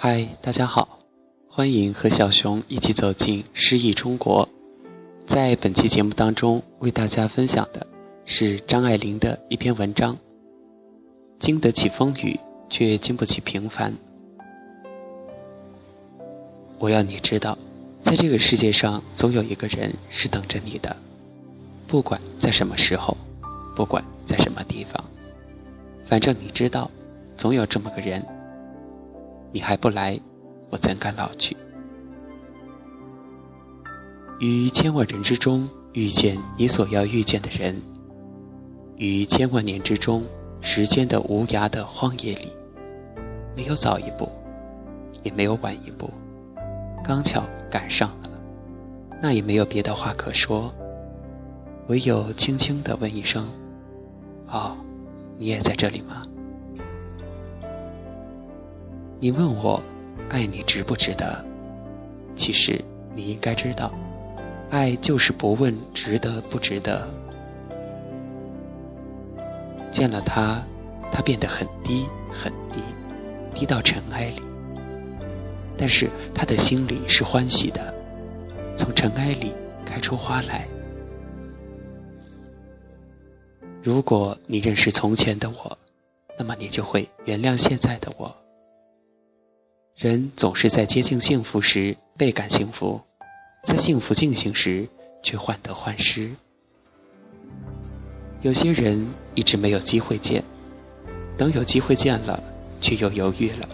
嗨，大家好，欢迎和小熊一起走进诗意中国。在本期节目当中，为大家分享的是张爱玲的一篇文章，《经得起风雨，却经不起平凡》。我要你知道，在这个世界上，总有一个人是等着你的，不管在什么时候，不管在什么地方，反正你知道，总有这么个人。你还不来，我怎敢老去？于千万人之中遇见你所要遇见的人，于千万年之中，时间的无涯的荒野里，没有早一步，也没有晚一步，刚巧赶上了，那也没有别的话可说，唯有轻轻地问一声：“哦，你也在这里吗？”你问我，爱你值不值得？其实你应该知道，爱就是不问值得不值得。见了他，他变得很低很低，低到尘埃里。但是他的心里是欢喜的，从尘埃里开出花来。如果你认识从前的我，那么你就会原谅现在的我。人总是在接近幸福时倍感幸福，在幸福进行时却患得患失。有些人一直没有机会见，等有机会见了，却又犹豫了。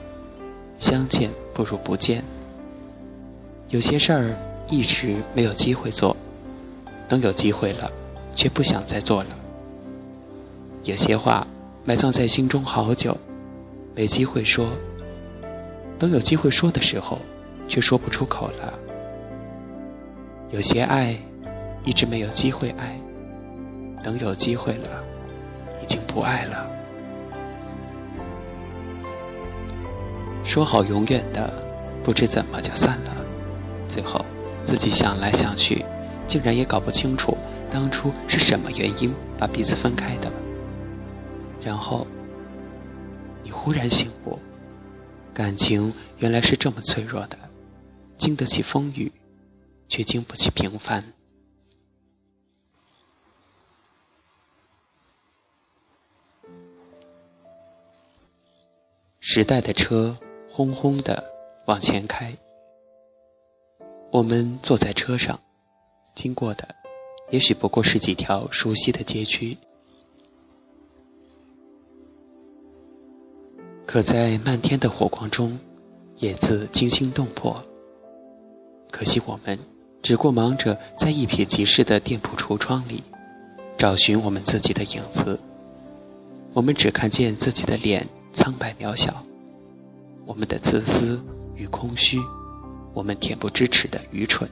相见不如不见。有些事儿一直没有机会做，等有机会了，却不想再做了。有些话埋葬在心中好久，没机会说。等有机会说的时候，却说不出口了。有些爱，一直没有机会爱；等有机会了，已经不爱了。说好永远的，不知怎么就散了。最后，自己想来想去，竟然也搞不清楚当初是什么原因把彼此分开的。然后，你忽然醒悟。感情原来是这么脆弱的，经得起风雨，却经不起平凡。时代的车轰轰的往前开，我们坐在车上，经过的也许不过是几条熟悉的街区。可在漫天的火光中，也自惊心动魄。可惜我们只顾忙着在一瞥即逝的店铺橱窗里，找寻我们自己的影子。我们只看见自己的脸苍白渺小，我们的自私与空虚，我们恬不知耻的愚蠢。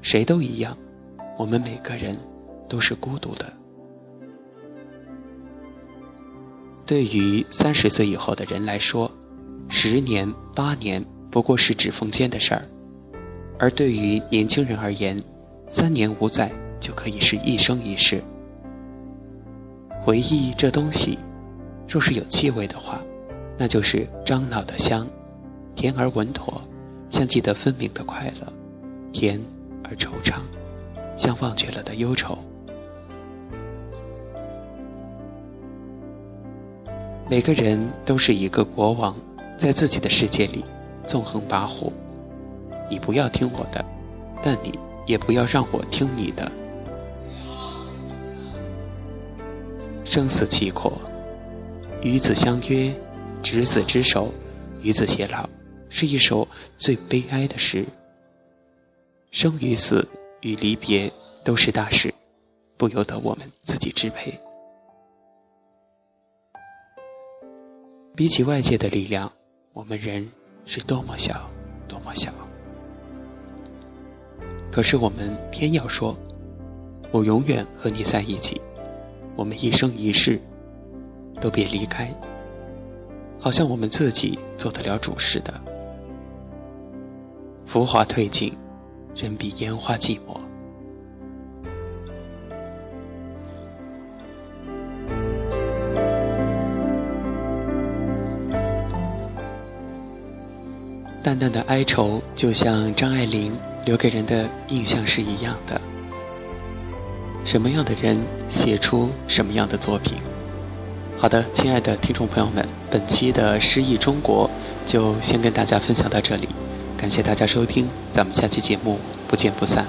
谁都一样，我们每个人都是孤独的。对于三十岁以后的人来说，十年八年不过是指缝间的事儿；而对于年轻人而言，三年五载就可以是一生一世。回忆这东西，若是有气味的话，那就是樟脑的香，甜而稳妥，像记得分明的快乐；甜而惆怅，像忘却了的忧愁。每个人都是一个国王，在自己的世界里纵横跋扈。你不要听我的，但你也不要让我听你的。生死契阔，与子相约，执子之手，与子偕老，是一首最悲哀的诗。生与死与离别都是大事，不由得我们自己支配。比起外界的力量，我们人是多么小，多么小。可是我们偏要说：“我永远和你在一起，我们一生一世都别离开。”好像我们自己做得了主似的。浮华褪尽，人比烟花寂寞。淡淡的哀愁，就像张爱玲留给人的印象是一样的。什么样的人写出什么样的作品？好的，亲爱的听众朋友们，本期的诗意中国就先跟大家分享到这里，感谢大家收听，咱们下期节目不见不散。